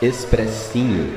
Expressinho.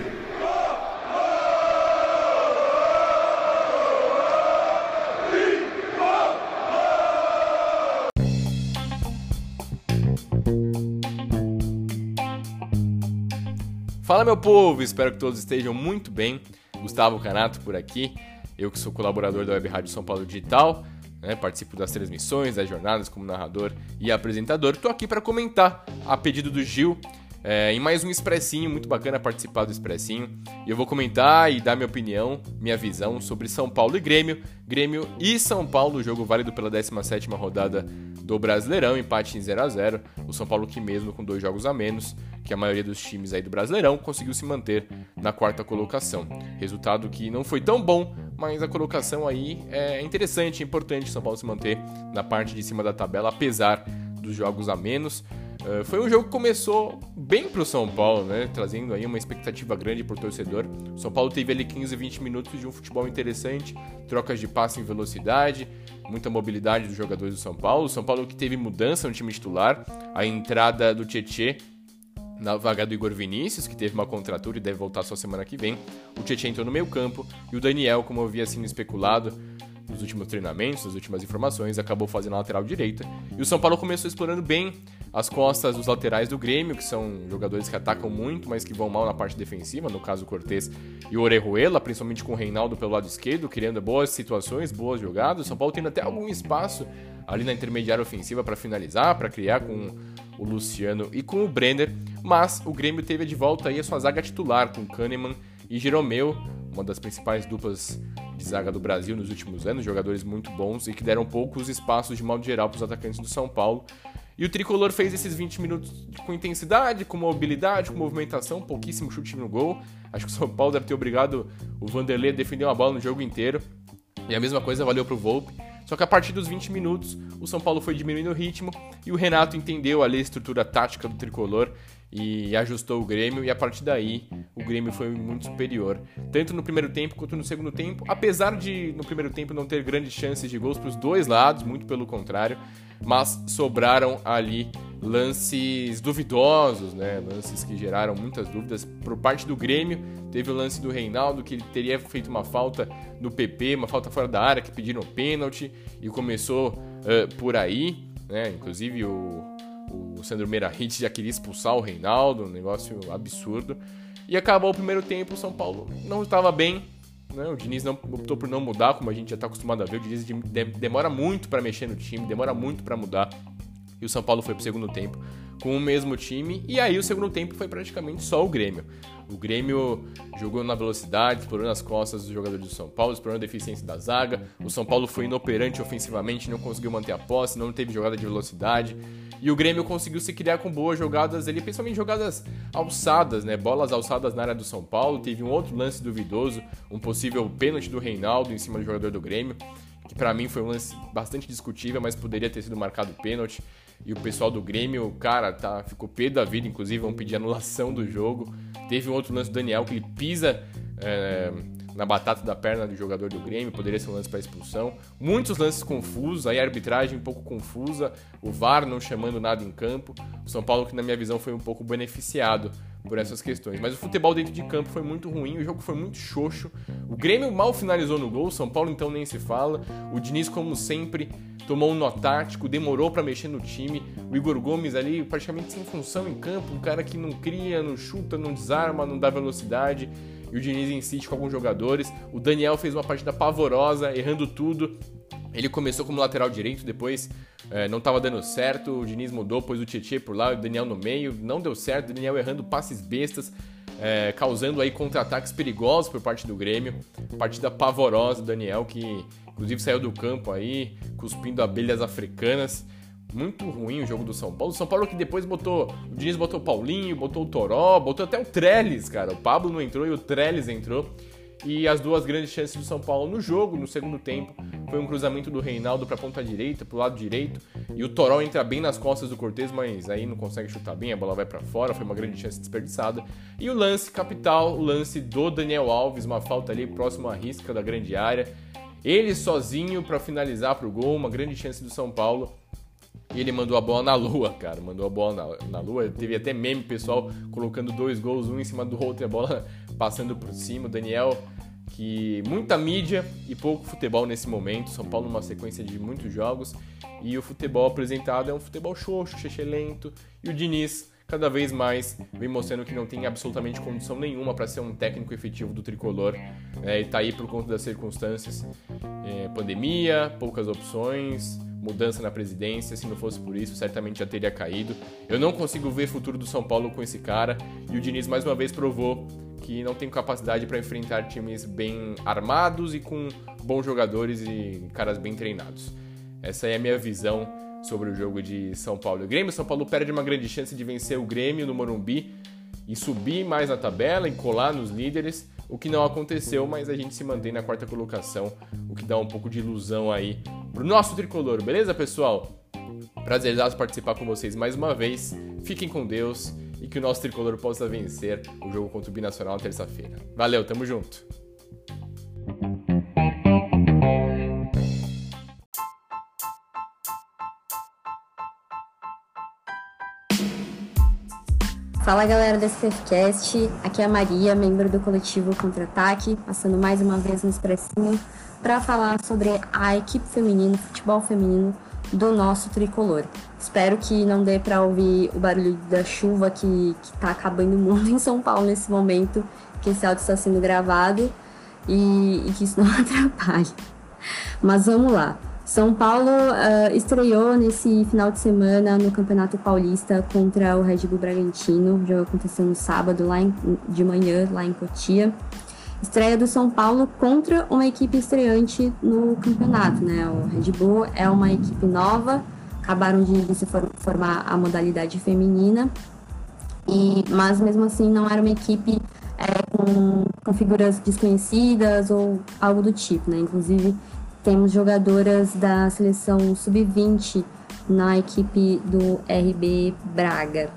Fala meu povo, espero que todos estejam muito bem. Gustavo Canato por aqui, eu que sou colaborador da Web Rádio São Paulo Digital, né, participo das transmissões, das jornadas como narrador e apresentador. Estou aqui para comentar a pedido do Gil é, em mais um Expressinho, muito bacana participar do Expressinho. E eu vou comentar e dar minha opinião, minha visão sobre São Paulo e Grêmio. Grêmio e São Paulo, jogo válido pela 17ª rodada do Brasileirão, empate em 0 a 0 O São Paulo que mesmo com dois jogos a menos que a maioria dos times aí do Brasileirão conseguiu se manter na quarta colocação. Resultado que não foi tão bom, mas a colocação aí é interessante, é importante São Paulo se manter na parte de cima da tabela, apesar dos jogos a menos. Uh, foi um jogo que começou bem para o São Paulo, né? Trazendo aí uma expectativa grande para o torcedor. O São Paulo teve ali 15, 20 minutos de um futebol interessante, trocas de passe em velocidade, muita mobilidade dos jogadores do São Paulo. O São Paulo que teve mudança no time titular, a entrada do Tietê na vaga do Igor Vinícius, que teve uma contratura e deve voltar só semana que vem. O Tietchan entrou no meio campo e o Daniel, como havia sido especulado nos últimos treinamentos, nas últimas informações, acabou fazendo a lateral direita. E o São Paulo começou explorando bem as costas dos laterais do Grêmio, que são jogadores que atacam muito, mas que vão mal na parte defensiva, no caso o Cortez e Orejuela, principalmente com o Reinaldo pelo lado esquerdo, criando boas situações, boas jogadas. O São Paulo tendo até algum espaço ali na intermediária ofensiva para finalizar, para criar com o Luciano e com o Brenner, mas o Grêmio teve de volta aí a sua zaga titular com Kahneman e Jeromeu, uma das principais duplas de zaga do Brasil nos últimos anos, jogadores muito bons e que deram poucos espaços de modo geral para os atacantes do São Paulo. E o tricolor fez esses 20 minutos com intensidade, com mobilidade, com movimentação, pouquíssimo chute no gol. Acho que o São Paulo deve ter obrigado o Vanderlei a defender uma bola no jogo inteiro. E a mesma coisa valeu para o Volpe. Só que a partir dos 20 minutos, o São Paulo foi diminuindo o ritmo e o Renato entendeu ali a estrutura tática do tricolor e ajustou o Grêmio, e a partir daí o Grêmio foi muito superior, tanto no primeiro tempo quanto no segundo tempo, apesar de no primeiro tempo não ter grandes chances de gols para os dois lados, muito pelo contrário, mas sobraram ali lances duvidosos, né? Lances que geraram muitas dúvidas por parte do Grêmio. Teve o lance do Reinaldo que ele teria feito uma falta no PP, uma falta fora da área que pediram pênalti e começou uh, por aí, né? Inclusive o, o Sandro Meirahit já queria expulsar o Reinaldo, um negócio absurdo. E acabou o primeiro tempo, o São Paulo não estava bem, né? O Diniz não, optou por não mudar, como a gente já está acostumado a ver. O Diniz demora muito para mexer no time, demora muito para mudar e o São Paulo foi pro segundo tempo com o mesmo time, e aí o segundo tempo foi praticamente só o Grêmio. O Grêmio jogou na velocidade, explorando as costas dos jogadores do São Paulo, explorando a deficiência da zaga. O São Paulo foi inoperante ofensivamente, não conseguiu manter a posse, não teve jogada de velocidade. E o Grêmio conseguiu se criar com boas jogadas ali, principalmente jogadas alçadas, né? Bolas alçadas na área do São Paulo. Teve um outro lance duvidoso, um possível pênalti do Reinaldo em cima do jogador do Grêmio, que para mim foi um lance bastante discutível, mas poderia ter sido marcado pênalti. E o pessoal do Grêmio, cara, tá, ficou pé da vida, inclusive vão pedir anulação do jogo. Teve um outro lance do Daniel que ele pisa é, na batata da perna do jogador do Grêmio, poderia ser um lance para expulsão. Muitos lances confusos, aí a arbitragem um pouco confusa, o VAR não chamando nada em campo. O São Paulo, que na minha visão foi um pouco beneficiado por essas questões. Mas o futebol dentro de campo foi muito ruim, o jogo foi muito xoxo. O Grêmio mal finalizou no gol, São Paulo então nem se fala. O Diniz, como sempre, tomou um nó tático, demorou para mexer no time. O Igor Gomes ali praticamente sem função em campo, um cara que não cria, não chuta, não desarma, não dá velocidade. E o Diniz insiste com alguns jogadores. O Daniel fez uma partida pavorosa, errando tudo. Ele começou como lateral direito, depois é, não estava dando certo, o Diniz mudou, pôs o Tietchan por lá, o Daniel no meio, não deu certo, o Daniel errando passes bestas, é, causando aí contra-ataques perigosos por parte do Grêmio. Partida pavorosa do Daniel, que inclusive saiu do campo aí, cuspindo abelhas africanas. Muito ruim o jogo do São Paulo. O São Paulo que depois botou. O Diniz botou o Paulinho, botou o Toró, botou até o Trellis, cara. O Pablo não entrou e o Trellis entrou. E as duas grandes chances do São Paulo no jogo, no segundo tempo, foi um cruzamento do Reinaldo para a ponta direita, para o lado direito, e o Toró entra bem nas costas do Cortez, mas aí não consegue chutar bem, a bola vai para fora, foi uma grande chance desperdiçada. E o lance capital, o lance do Daniel Alves, uma falta ali próximo à risca da grande área. Ele sozinho para finalizar para o gol, uma grande chance do São Paulo. E ele mandou a bola na lua, cara. Mandou a bola na, na lua. Teve até meme pessoal colocando dois gols, um em cima do outro e a bola passando por cima. O Daniel, que muita mídia e pouco futebol nesse momento. São Paulo numa sequência de muitos jogos. E o futebol apresentado é um futebol xoxo, lento E o Diniz cada vez mais vem mostrando que não tem absolutamente condição nenhuma para ser um técnico efetivo do tricolor. É, e tá aí por conta das circunstâncias. É, pandemia, poucas opções, mudança na presidência. Se não fosse por isso, certamente já teria caído. Eu não consigo ver futuro do São Paulo com esse cara. E o Diniz mais uma vez provou que não tem capacidade para enfrentar times bem armados e com bons jogadores e caras bem treinados. Essa é a minha visão sobre o jogo de São Paulo e Grêmio. São Paulo perde uma grande chance de vencer o Grêmio no Morumbi e subir mais na tabela e colar nos líderes, o que não aconteceu, mas a gente se mantém na quarta colocação, o que dá um pouco de ilusão aí pro nosso tricolor, beleza, pessoal? Prazerzaço participar com vocês mais uma vez. Fiquem com Deus e que o nosso tricolor possa vencer o jogo contra o Binacional na terça-feira. Valeu, tamo junto! Fala galera do SFCast, aqui é a Maria, membro do coletivo Contra-Ataque, passando mais uma vez no Expressinho para falar sobre a equipe feminina, futebol feminino do nosso tricolor. Espero que não dê para ouvir o barulho da chuva que, que tá acabando o mundo em São Paulo nesse momento, que esse áudio está sendo gravado e, e que isso não atrapalhe. Mas vamos lá. São Paulo uh, estreou nesse final de semana no Campeonato Paulista contra o Red Bull Bragantino. O jogo aconteceu no sábado, lá em, de manhã, lá em Cotia. Estreia do São Paulo contra uma equipe estreante no campeonato, né? O Red Bull é uma equipe nova, acabaram de, se formar a modalidade feminina, e, mas mesmo assim não era uma equipe é, com, com figuras desconhecidas ou algo do tipo, né? Inclusive temos jogadoras da seleção sub-20 na equipe do RB Braga.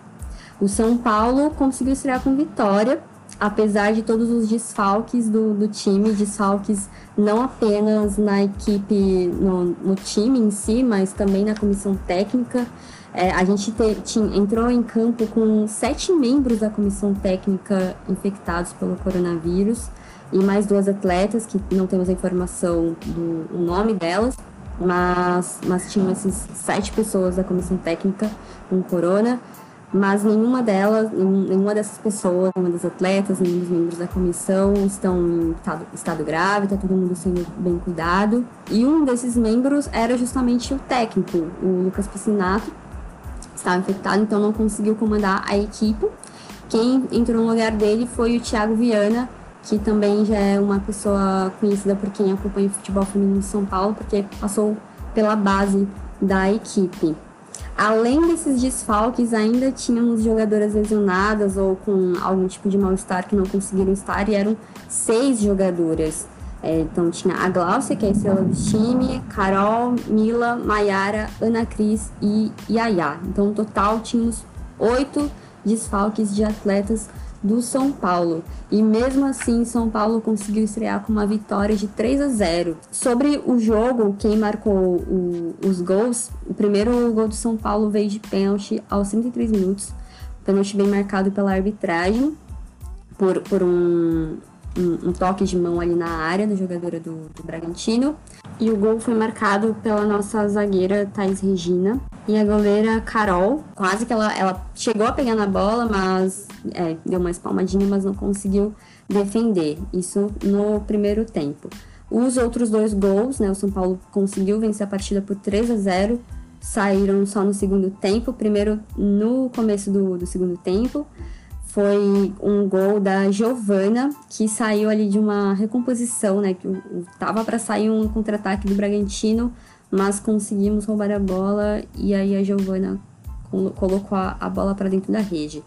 O São Paulo conseguiu estrear com vitória, apesar de todos os desfalques do, do time, desfalques não apenas na equipe, no, no time em si, mas também na comissão técnica. É, a gente te, tinha, entrou em campo com sete membros da comissão técnica infectados pelo coronavírus e mais duas atletas que não temos a informação do nome delas, mas, mas tinham esses sete pessoas da comissão técnica com corona, mas nenhuma delas, nenhuma dessas pessoas, nenhuma das atletas, nenhum dos membros da comissão estão em estado, estado grave, está todo mundo sendo bem cuidado. E um desses membros era justamente o técnico, o Lucas Piscinato, estava infectado, então não conseguiu comandar a equipe. Quem entrou no lugar dele foi o Thiago Viana, que também já é uma pessoa conhecida por quem acompanha o futebol feminino de São Paulo, porque passou pela base da equipe. Além desses desfalques, ainda tínhamos jogadoras lesionadas ou com algum tipo de mal-estar que não conseguiram estar, e eram seis jogadoras. É, então tinha a Glaucia, que é a estrela do time, Carol, Mila, Maiara, Ana Cris e Yaya. Então, no total, tínhamos oito desfalques de atletas do São Paulo. E mesmo assim, São Paulo conseguiu estrear com uma vitória de 3 a 0. Sobre o jogo, quem marcou o, os gols, o primeiro gol do São Paulo veio de pênalti aos 33 minutos. Pênalti bem marcado pela arbitragem, por, por um, um, um, toque de mão ali na área da jogadora do, do Bragantino. E o gol foi marcado pela nossa zagueira Thais Regina. E a goleira Carol, quase que ela, ela chegou a pegar na bola, mas é, deu uma espalmadinha, mas não conseguiu defender. Isso no primeiro tempo. Os outros dois gols, né? O São Paulo conseguiu vencer a partida por 3 a 0 saíram só no segundo tempo. Primeiro no começo do, do segundo tempo foi um gol da Giovana, que saiu ali de uma recomposição, né? Que tava para sair um contra-ataque do Bragantino, mas conseguimos roubar a bola e aí a Giovana colocou a, bola para dentro da rede.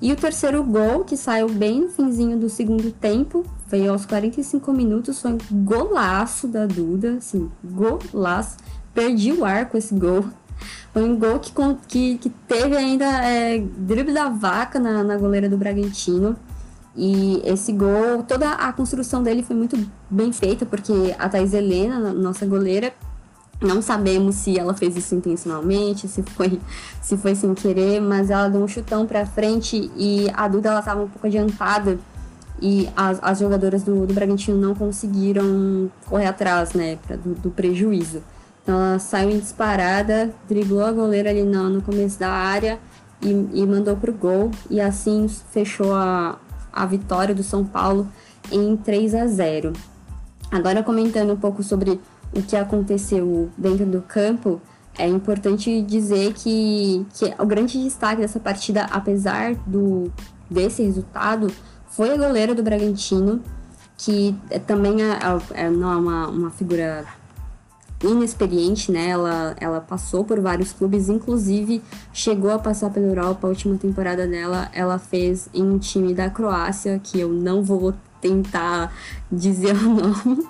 E o terceiro gol, que saiu bem no finzinho do segundo tempo, veio aos 45 minutos, foi um golaço da Duda, assim, golaço. Perdi o ar com esse gol. Foi um gol que, que, que teve ainda é, drible da vaca na, na goleira do Bragantino. E esse gol, toda a construção dele foi muito bem feita, porque a Thais Helena, nossa goleira, Não sabemos se ela fez isso intencionalmente, se foi, se foi sem querer, mas ela deu um chutão para frente e a Duda ela estava um pouco adiantada e as, as jogadoras do, do Bragantino não conseguiram correr atrás, né, pra, do, do, prejuízo. Ela saiu em disparada, driblou a goleira ali no, no começo da área e, e mandou pro gol e assim fechou a, a vitória do São Paulo em 3 a 0. Agora comentando um pouco sobre o que aconteceu dentro do campo, é importante dizer que, que o grande destaque dessa partida, apesar do desse resultado, foi a goleira do Bragantino, que também é, é, não é uma, uma figura inexperiente, né? Ela, ela passou por vários clubes, inclusive chegou a passar pela Europa. A última temporada dela, ela fez em um time da Croácia, que eu não vou tentar dizer o nome,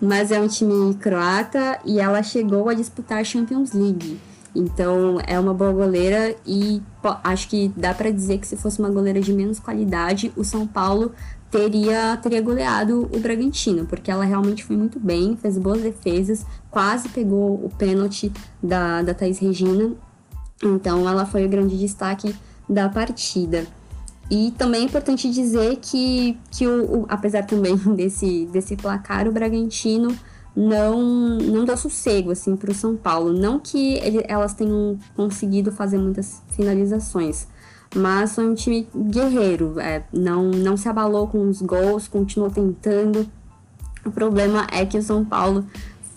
mas é um time croata e ela chegou a disputar a Champions League. Então é uma boa goleira e acho que dá para dizer que se fosse uma goleira de menos qualidade, o São Paulo teria, teria goleado o Bragantino, porque ela realmente foi muito bem, fez boas defesas, quase pegou o pênalti da, da Thais Regina. Então ela foi o grande destaque da partida. E também é importante dizer que, que o, o, apesar também desse, desse placar, o Bragantino não, não dá sossego assim, para o São Paulo. Não que ele, elas tenham conseguido fazer muitas finalizações, mas foi um time guerreiro. É, não, não se abalou com os gols, continuou tentando. O problema é que o São Paulo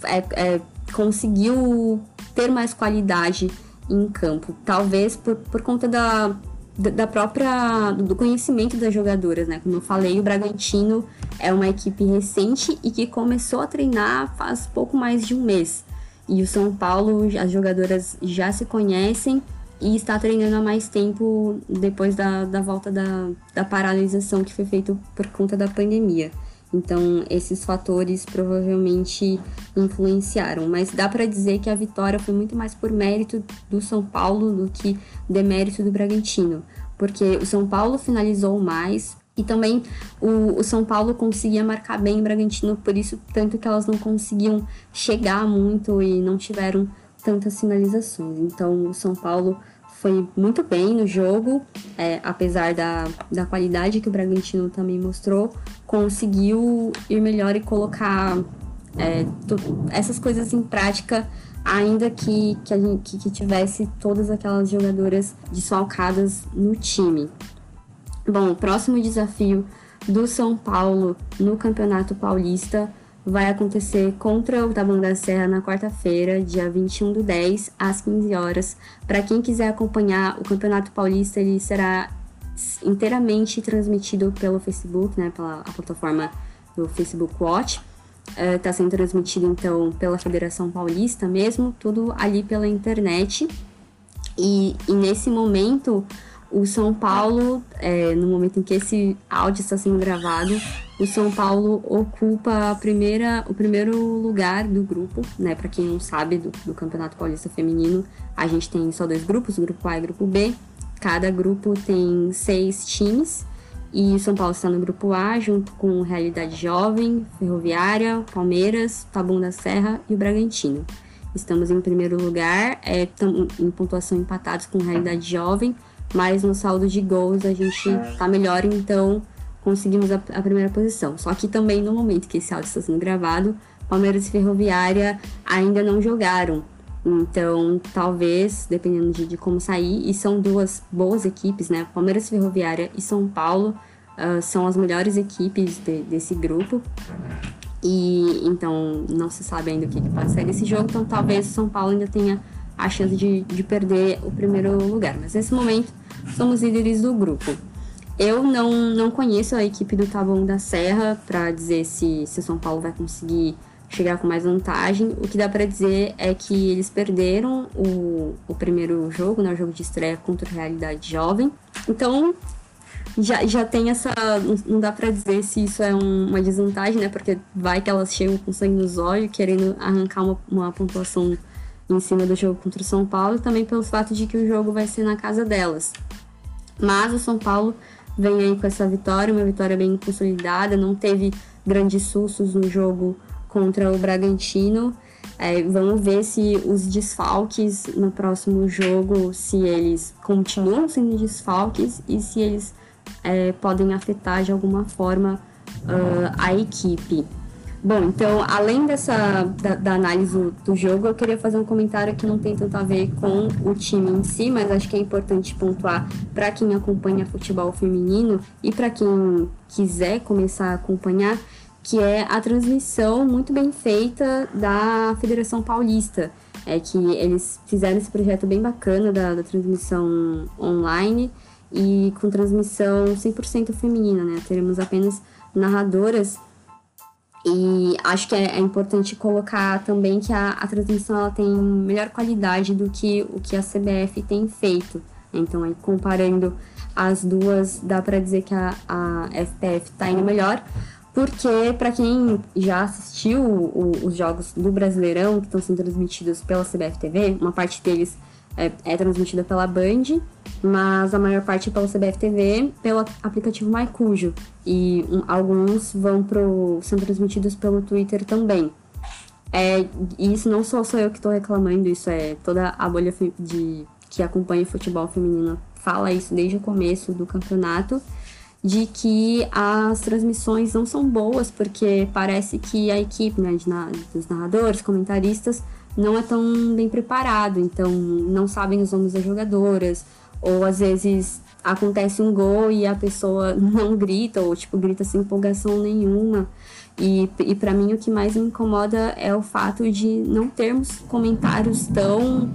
é, é, conseguiu ter mais qualidade em campo. Talvez por, por conta da, da própria do conhecimento das jogadoras, né? Como eu falei, o Bragantino é uma equipe recente e que começou a treinar faz pouco mais de um mês. E o São Paulo, as jogadoras já se conhecem e está treinando há mais tempo depois da, da volta da, da paralisação que foi feita por conta da pandemia. Então, esses fatores provavelmente influenciaram, mas dá para dizer que a vitória foi muito mais por mérito do São Paulo do que demérito do Bragantino, porque o São Paulo finalizou mais e também o, o São Paulo conseguia marcar bem o Bragantino, por isso tanto que elas não conseguiam chegar muito e não tiveram tantas finalizações. Então, o São Paulo foi muito bem no jogo, é, apesar da, da qualidade que o Bragantino também mostrou, conseguiu ir melhor e colocar é, essas coisas em prática, ainda que, que, gente, que, tivesse todas aquelas jogadoras desfalcadas no time. Bom, o próximo desafio do São Paulo no Campeonato Paulista vai acontecer contra o Taboão da Serra na quarta-feira, dia 21 do 10, às 15 horas. Para quem quiser acompanhar o Campeonato Paulista, ele será inteiramente transmitido pelo Facebook, né, pela plataforma do Facebook Watch. Está uh, sendo transmitido então pela Federação Paulista mesmo, tudo ali pela internet. E, e nesse momento o São Paulo, é, no momento em que esse áudio está sendo gravado, o São Paulo ocupa a primeira, o primeiro lugar do grupo, né? Para quem não sabe, do, do, Campeonato Paulista Feminino, a gente tem só dois grupos, o grupo A e o grupo B. Cada grupo tem seis times e o São Paulo está no grupo A, junto com Realidade Jovem, Ferroviária, Palmeiras, Tabum da Serra e o Bragantino. Estamos em primeiro lugar, é, em pontuação empatados com Realidade Jovem, mas no saldo de gols a gente tá melhor, então conseguimos a, a, primeira posição. Só que também no momento que esse áudio está sendo gravado, Palmeiras e Ferroviária ainda não jogaram. Então, talvez, dependendo de, de como sair, e são duas boas equipes, né? Palmeiras Ferroviária e São Paulo uh, são as melhores equipes de, desse grupo. E então não se sabe ainda o que, que pode sair desse jogo, então talvez o São Paulo ainda tenha a chance de, de perder o primeiro lugar. Mas nesse momento somos líderes do grupo. Eu não, não conheço a equipe do Taboão da Serra para dizer se, se o São Paulo vai conseguir chegar com mais vantagem. O que dá para dizer é que eles perderam o, o primeiro jogo, né, o jogo de estreia contra a Realidade Jovem. Então, já, já tem essa. Não dá para dizer se isso é um, uma desvantagem, né? Porque vai que elas chegam com sangue nos olhos, querendo arrancar uma, uma pontuação em cima do jogo contra o São Paulo, e também pelo fato de que o jogo vai ser na casa delas. Mas o São Paulo vem aí com essa vitória, uma vitória bem consolidada, não teve grandes sustos no jogo contra o Bragantino. É, vamos ver se os desfalques no próximo jogo, se eles continuam sendo desfalques e se eles é, podem afetar de alguma forma uh, a equipe. Bom, então, além dessa da, da, análise do jogo, eu queria fazer um comentário que não tem tanto a ver com o time em si, mas acho que é importante pontuar para quem acompanha futebol feminino e para quem quiser começar a acompanhar, que é a transmissão muito bem feita da Federação Paulista. É que eles fizeram esse projeto bem bacana da, da transmissão online e com transmissão 100% feminina, né? Teremos apenas narradoras e acho que é, é, importante colocar também que a, a transmissão ela tem melhor qualidade do que o que a CBF tem feito. Então, aí, comparando as duas, dá para dizer que a, a FPF está indo melhor, porque para quem já assistiu o, os jogos do Brasileirão que estão sendo transmitidos pela CBF TV, uma parte deles é, é transmitida pela Band, mas a maior parte é pela CBF TV, pelo aplicativo MyCujo. E um, alguns vão pro, são transmitidos pelo Twitter também. É, e isso não só sou eu que estou reclamando, isso é toda a bolha de, que acompanha o futebol feminino fala isso desde o começo do campeonato, de que as transmissões não são boas, porque parece que a equipe né, de, dos narradores, comentaristas, não é tão bem preparado, então não sabem os nomes das jogadoras, ou às vezes acontece um gol e a pessoa não grita, ou tipo, grita sem empolgação nenhuma. E, e para mim o que mais me incomoda é o fato de não termos comentários tão.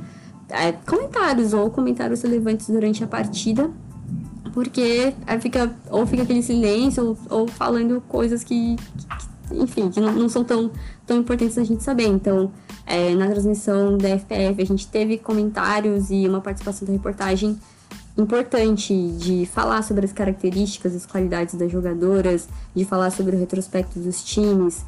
É, comentários ou comentários relevantes durante a partida, porque fica, ou fica aquele silêncio, ou, ou falando coisas que, que enfim, que não, não, são tão, tão importantes a gente saber. Então, é, na transmissão da FPF, a gente teve comentários e uma participação da reportagem importante de falar sobre as características, as qualidades das jogadoras, de falar sobre o retrospecto dos times,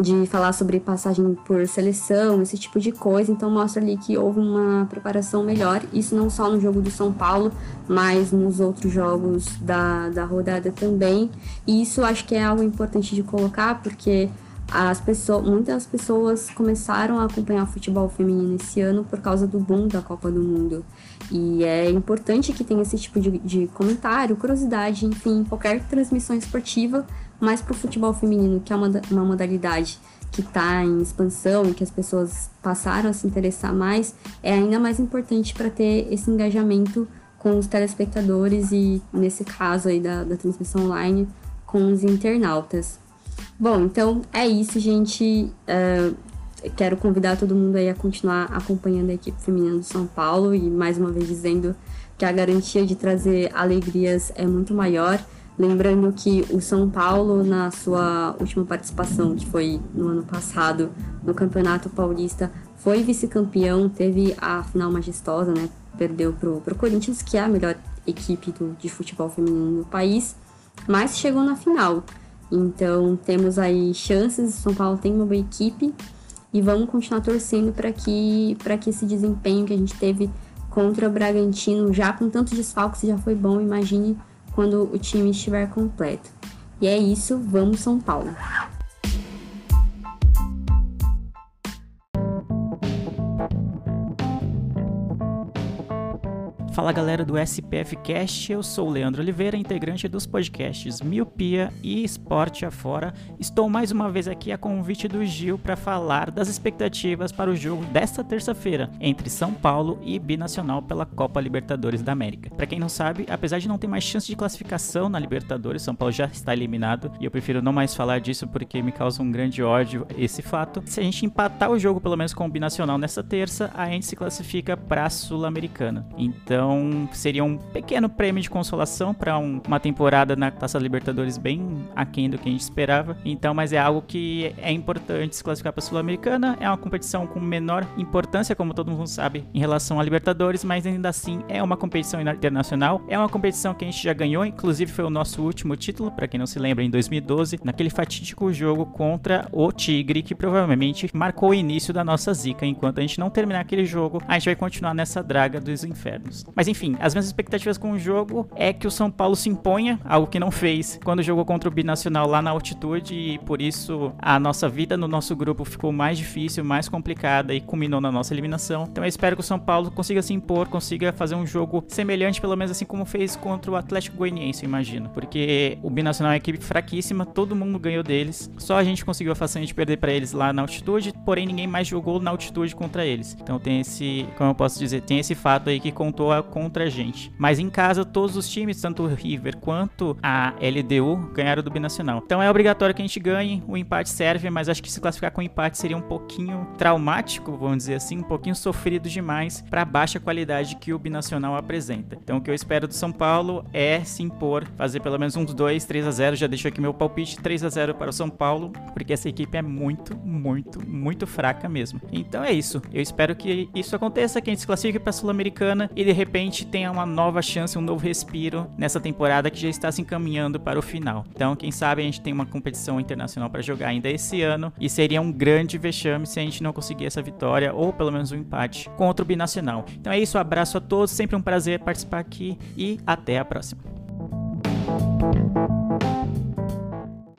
de falar sobre passagem por seleção, esse tipo de coisa. Então mostra ali que houve uma preparação melhor. Isso não só no jogo do São Paulo, mas nos outros jogos da, da rodada também. E isso acho que é algo importante de colocar, porque as pessoas, muitas pessoas começaram a acompanhar o futebol feminino esse ano por causa do boom da Copa do Mundo. E é importante que tenha esse tipo de, de comentário, curiosidade, enfim, qualquer transmissão esportiva, mas para o futebol feminino, que é uma, uma modalidade que está em expansão e que as pessoas passaram a se interessar mais, é ainda mais importante para ter esse engajamento com os telespectadores e, nesse caso aí da, da transmissão online, com os internautas. Bom, então é isso, gente. Uh, quero convidar todo mundo aí a continuar acompanhando a equipe feminina do São Paulo e mais uma vez dizendo que a garantia de trazer alegrias é muito maior. Lembrando que o São Paulo, na sua última participação, que foi no ano passado, no Campeonato Paulista, foi vice-campeão, teve a final majestosa, né? Perdeu pro, pro Corinthians, que é a melhor equipe do, de futebol feminino do país, mas chegou na final. Então temos aí chances, São Paulo tem uma boa equipe e vamos continuar torcendo para que, que esse desempenho que a gente teve contra o Bragantino, já com tantos desfalques, já foi bom, imagine quando o time estiver completo. E é isso, vamos São Paulo! Fala galera do SPF Cast, eu sou o Leandro Oliveira, integrante dos podcasts Miopia e Esporte Afora. Estou mais uma vez aqui a convite do Gil para falar das expectativas para o jogo desta terça-feira entre São Paulo e Binacional pela Copa Libertadores da América. Para quem não sabe, apesar de não ter mais chance de classificação na Libertadores, São Paulo já está eliminado e eu prefiro não mais falar disso porque me causa um grande ódio esse fato. Se a gente empatar o jogo pelo menos com o Binacional nessa terça, a gente se classifica para a Sul-Americana. Então então seria um pequeno prêmio de consolação para um, uma temporada na Taça Libertadores bem aquém do que a gente esperava. Então, mas é algo que é importante se classificar para a Sul-Americana. É uma competição com menor importância, como todo mundo sabe, em relação à Libertadores, mas ainda assim é uma competição internacional. É uma competição que a gente já ganhou, inclusive foi o nosso último título, para quem não se lembra, em 2012, naquele fatídico jogo contra o Tigre, que provavelmente marcou o início da nossa zica. Enquanto a gente não terminar aquele jogo, a gente vai continuar nessa draga dos infernos. Mas enfim, as minhas expectativas com o jogo é que o São Paulo se imponha, algo que não fez quando jogou contra o Binacional lá na altitude e por isso a nossa vida no nosso grupo ficou mais difícil, mais complicada e culminou na nossa eliminação. Então eu espero que o São Paulo consiga se impor, consiga fazer um jogo semelhante, pelo menos assim como fez contra o Atlético Goianiense, eu imagino. Porque o Binacional é uma equipe fraquíssima, todo mundo ganhou deles. Só a gente conseguiu a façanha de perder para eles lá na altitude, porém ninguém mais jogou na altitude contra eles. Então tem esse, como eu posso dizer, tem esse fato aí que contou contra a gente. Mas em casa, todos os times, tanto o River quanto a LDU, ganharam do Binacional. Então é obrigatório que a gente ganhe, o empate serve, mas acho que se classificar com empate seria um pouquinho traumático, vamos dizer assim, um pouquinho sofrido demais para a baixa qualidade que o Binacional apresenta. Então o que eu espero do São Paulo é se impor, fazer pelo menos uns 2, 3 a 0, já deixo aqui meu palpite 3 a 0 para o São Paulo, porque essa equipe é muito, muito, muito fraca mesmo. Então é isso. Eu espero que isso aconteça, que a gente se classifique para a Sul-Americana e de repente tenha uma nova chance, um novo respiro nessa temporada que já está se encaminhando para o final. Então, quem sabe a gente tem uma competição internacional para jogar ainda esse ano e seria um grande vexame se a gente não conseguir essa vitória ou pelo menos um empate contra o Binacional. Então é isso, abraço a todos, sempre um prazer participar aqui e até a próxima.